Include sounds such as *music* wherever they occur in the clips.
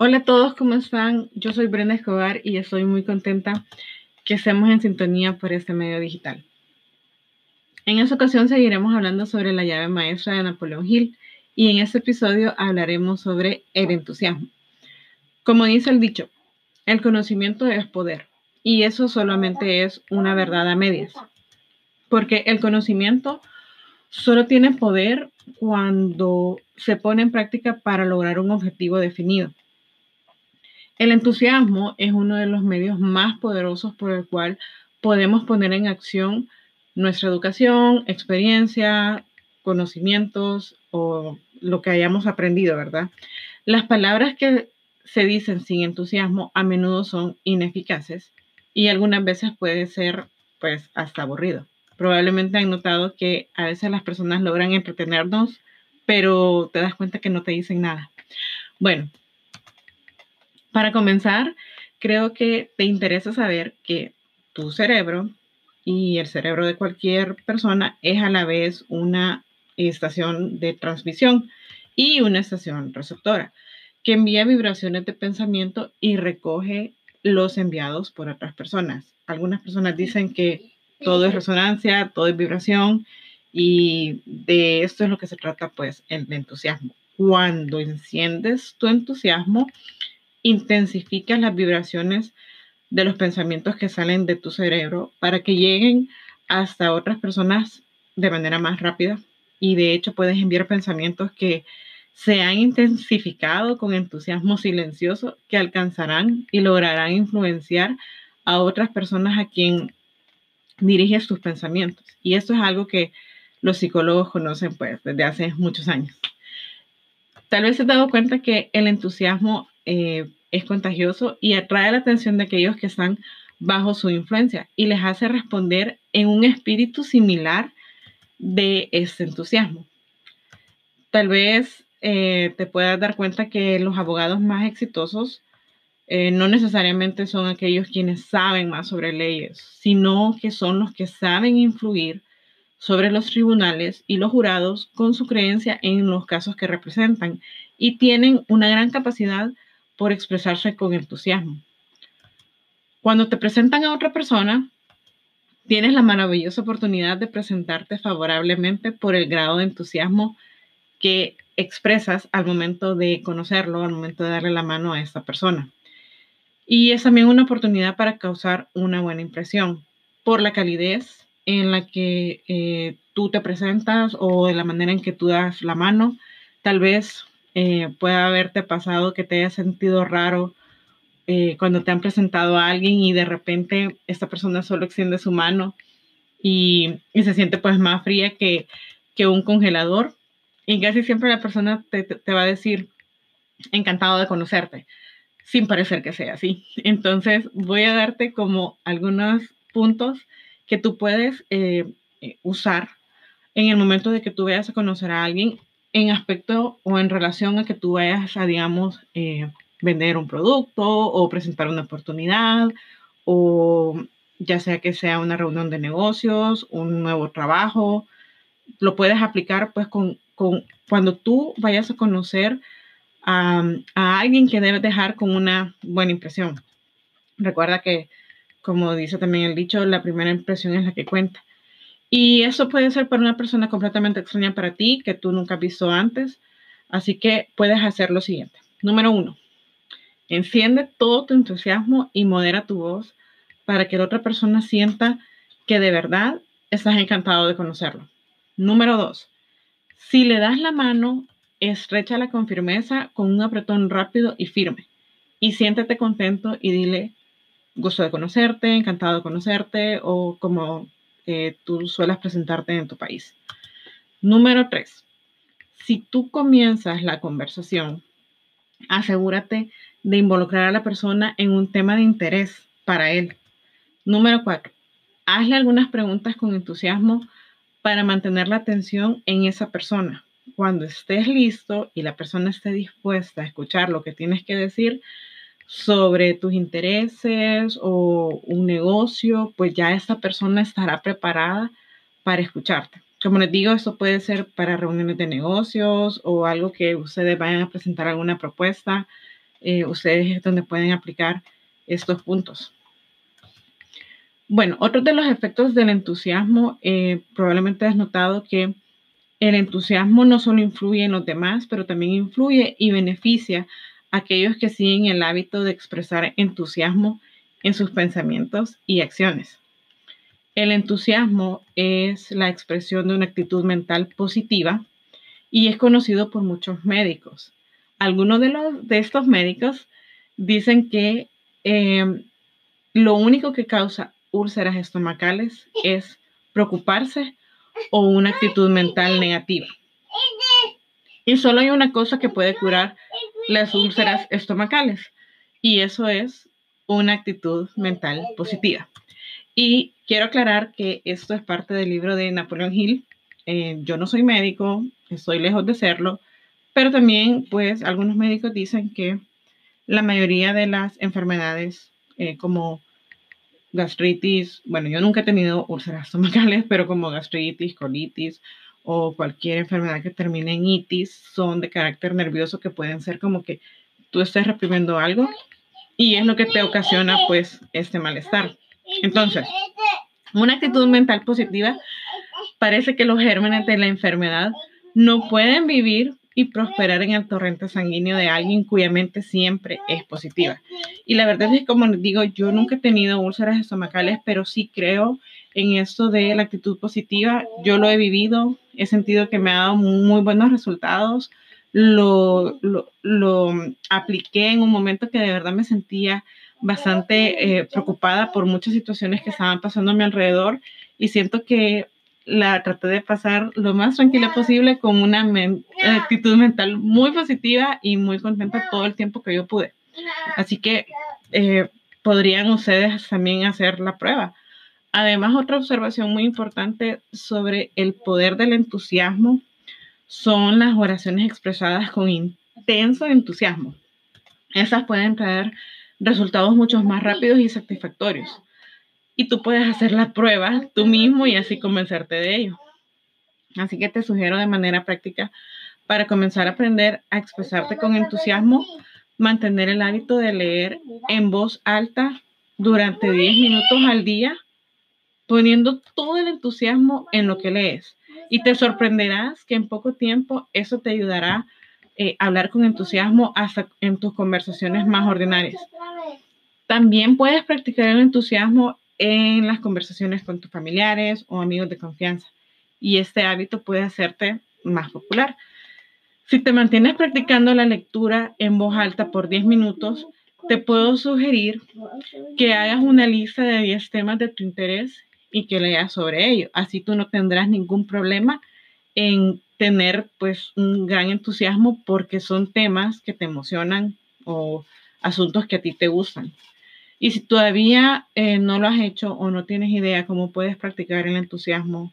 Hola a todos, ¿cómo están? Yo soy Brenda Escobar y estoy muy contenta que estemos en sintonía por este medio digital. En esta ocasión seguiremos hablando sobre la llave maestra de Napoleón Hill y en este episodio hablaremos sobre el entusiasmo. Como dice el dicho, el conocimiento es poder y eso solamente es una verdad a medias, porque el conocimiento solo tiene poder cuando se pone en práctica para lograr un objetivo definido. El entusiasmo es uno de los medios más poderosos por el cual podemos poner en acción nuestra educación, experiencia, conocimientos o lo que hayamos aprendido, ¿verdad? Las palabras que se dicen sin entusiasmo a menudo son ineficaces y algunas veces puede ser pues hasta aburrido. Probablemente han notado que a veces las personas logran entretenernos, pero te das cuenta que no te dicen nada. Bueno, para comenzar, creo que te interesa saber que tu cerebro y el cerebro de cualquier persona es a la vez una estación de transmisión y una estación receptora que envía vibraciones de pensamiento y recoge los enviados por otras personas. Algunas personas dicen que todo es resonancia, todo es vibración y de esto es lo que se trata pues el entusiasmo. Cuando enciendes tu entusiasmo, intensificas las vibraciones de los pensamientos que salen de tu cerebro para que lleguen hasta otras personas de manera más rápida y de hecho puedes enviar pensamientos que se han intensificado con entusiasmo silencioso que alcanzarán y lograrán influenciar a otras personas a quien diriges tus pensamientos. Y esto es algo que los psicólogos conocen pues desde hace muchos años. Tal vez se has dado cuenta que el entusiasmo eh, es contagioso y atrae la atención de aquellos que están bajo su influencia y les hace responder en un espíritu similar de este entusiasmo. Tal vez eh, te puedas dar cuenta que los abogados más exitosos eh, no necesariamente son aquellos quienes saben más sobre leyes, sino que son los que saben influir sobre los tribunales y los jurados con su creencia en los casos que representan y tienen una gran capacidad por expresarse con entusiasmo. Cuando te presentan a otra persona, tienes la maravillosa oportunidad de presentarte favorablemente por el grado de entusiasmo que expresas al momento de conocerlo, al momento de darle la mano a esta persona. Y es también una oportunidad para causar una buena impresión por la calidez en la que eh, tú te presentas o de la manera en que tú das la mano. Tal vez eh, puede haberte pasado que te hayas sentido raro eh, cuando te han presentado a alguien y de repente esta persona solo extiende su mano y, se siente pues más fría que, un congelador. Y casi siempre la persona te, va a decir, encantado de conocerte, sin parecer que sea así. Entonces voy a darte como algunos puntos que tú puedes eh, usar en el momento de que tú vayas a conocer a alguien en aspecto o en relación a que tú vayas a, digamos, eh, vender un producto o presentar una oportunidad o ya sea que sea una reunión de negocios, un nuevo trabajo, lo puedes aplicar pues con, con cuando tú vayas a conocer a, a, alguien que debes dejar con una buena impresión. Recuerda que, como dice también el dicho, la primera impresión es la que cuenta. Y eso puede ser para una persona completamente extraña para ti, que tú nunca has visto antes. Así que puedes hacer lo siguiente. Número uno, enciende todo tu entusiasmo y modera tu voz para que la otra persona sienta que de verdad estás encantado de conocerlo. Número dos, si le das la mano, estrechala con firmeza, con un apretón rápido y firme. Y siéntete contento y dile, gusto de conocerte, encantado de conocerte, o como tú suelas presentarte en tu país. Número tres, si tú comienzas la conversación, asegúrate de involucrar a la persona en un tema de interés para él. Número cuatro, hazle algunas preguntas con entusiasmo para mantener la atención en esa persona. Cuando estés listo y la persona esté dispuesta a escuchar lo que tienes que decir, sobre tus intereses o un negocio, pues ya esta persona estará preparada para escucharte. Como les digo, esto puede ser para reuniones de negocios o algo que ustedes vayan a presentar alguna propuesta. eh, ustedes es donde pueden aplicar estos puntos. Bueno, otro de los efectos del entusiasmo, eh, probablemente has notado que el entusiasmo no solo influye en los demás, pero también influye y beneficia aquellos que siguen el hábito de expresar entusiasmo en sus pensamientos y acciones. El entusiasmo es la expresión de una actitud mental positiva y es conocido por muchos médicos. Algunos de, los, de estos médicos dicen que eh, lo único que causa úlceras estomacales es preocuparse o una actitud mental negativa. Y solo hay una cosa que puede curar las úlceras estomacales y eso es una actitud mental positiva. Y quiero aclarar que esto es parte del libro de Napoleón Hill. Eh, yo no soy médico, estoy lejos de serlo, pero también pues algunos médicos dicen que la mayoría de las enfermedades eh, como gastritis, bueno, yo nunca he tenido úlceras estomacales, *laughs* pero como gastritis, colitis o cualquier enfermedad que termine en itis, son de carácter nervioso que pueden ser como que tú estés reprimiendo algo y es lo que te ocasiona pues este malestar. Entonces, una actitud mental positiva parece que los gérmenes de la enfermedad no pueden vivir y prosperar en el torrente sanguíneo de alguien cuya mente siempre es positiva. Y la verdad es que, como les digo, yo nunca he tenido úlceras estomacales, pero sí creo en esto de la actitud positiva. Yo lo he vivido, he sentido que me ha dado muy buenos resultados. Lo, lo, apliqué en un momento que de verdad me sentía bastante eh, preocupada por muchas situaciones que estaban pasando a mi alrededor y siento que la traté de pasar lo más tranquila posible con una actitud mental muy positiva y muy contenta todo el tiempo que yo pude. Así que eh, podrían ustedes también hacer la prueba. Además, otra observación muy importante sobre el poder del entusiasmo son las oraciones expresadas con intenso entusiasmo. Esas pueden traer resultados mucho más rápidos y satisfactorios y tú puedes hacer la prueba tú mismo y así convencerte de ello. Así que te sugiero de manera práctica para comenzar a aprender a expresarte con entusiasmo, mantener el hábito de leer en voz alta durante 10 minutos al día, poniendo todo el entusiasmo en lo que lees. Y te sorprenderás que en poco tiempo eso te ayudará eh, a hablar con entusiasmo hasta en tus conversaciones más ordinarias. También puedes practicar el entusiasmo en las conversaciones con tus familiares o amigos de confianza. Y este hábito puede hacerte más popular. Si te mantienes practicando la lectura en voz alta por 10 minutos, te puedo sugerir que hagas una lista de 10 temas de tu interés y que leas sobre ello. Así tú no tendrás ningún problema en tener pues un gran entusiasmo porque son temas que te emocionan o asuntos que a ti te gustan. Y si todavía eh, no lo has hecho o no tienes idea cómo puedes practicar el entusiasmo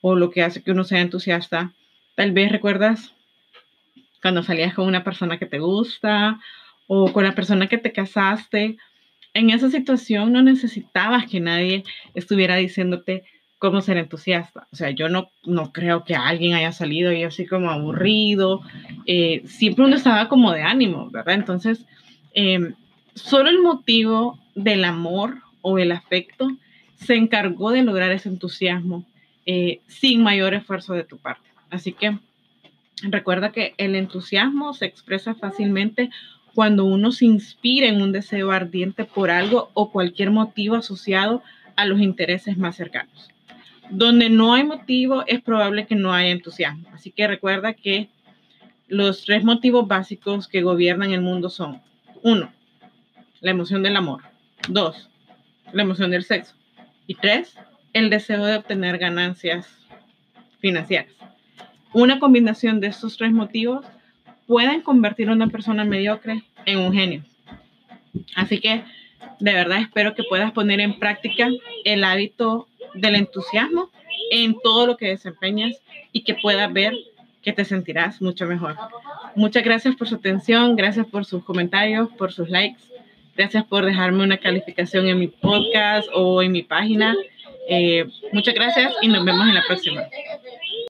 o lo que hace que uno sea entusiasta, tal vez recuerdas cuando salías con una persona que te gusta o con la persona que te casaste. En esa situación no necesitabas que nadie estuviera diciéndote cómo ser entusiasta. O sea, yo no, no creo que alguien haya salido y así como aburrido. Eh, siempre uno estaba como de ánimo, ¿verdad? Entonces, eh, Solo el motivo del amor o el afecto se encargó de lograr ese entusiasmo eh, sin mayor esfuerzo de tu parte. Así que recuerda que el entusiasmo se expresa fácilmente cuando uno se inspira en un deseo ardiente por algo o cualquier motivo asociado a los intereses más cercanos. Donde no hay motivo es probable que no haya entusiasmo. Así que recuerda que los tres motivos básicos que gobiernan el mundo son, uno, la emoción del amor. Dos, la emoción del sexo. Y tres, el deseo de obtener ganancias financieras. Una combinación de estos tres motivos pueden convertir a una persona mediocre en un genio. Así que de verdad espero que puedas poner en práctica el hábito del entusiasmo en todo lo que desempeñas y que puedas ver que te sentirás mucho mejor. Muchas gracias por su atención, gracias por sus comentarios, por sus likes. Gracias por dejarme una calificación en mi podcast o en mi página. Eh, muchas gracias y nos vemos en la próxima.